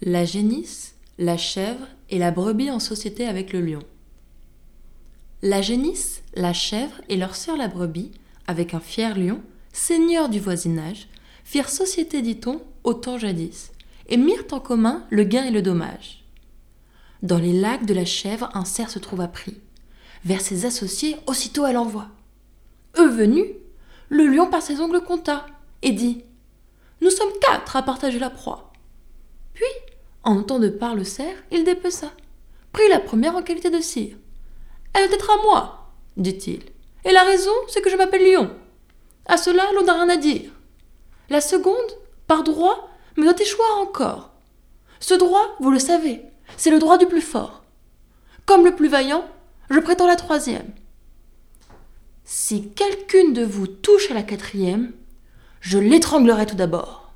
La génisse, la chèvre et la brebis en société avec le lion. La génisse, la chèvre et leur sœur la brebis, avec un fier lion, seigneur du voisinage, firent société, dit-on, au temps jadis, et mirent en commun le gain et le dommage. Dans les lacs de la chèvre, un cerf se trouva pris. Vers ses associés, aussitôt elle envoie. Eux venus, le lion par ses ongles compta, et dit Nous sommes quatre à partager la proie. En de part le cerf, il dépeça, prit la première en qualité de cire. Elle est être à moi, dit-il. Et la raison, c'est que je m'appelle Lion. À cela, l'on n'a rien à dire. La seconde, par droit, me doit échoir encore. Ce droit, vous le savez, c'est le droit du plus fort. Comme le plus vaillant, je prétends la troisième. Si quelqu'une de vous touche à la quatrième, je l'étranglerai tout d'abord.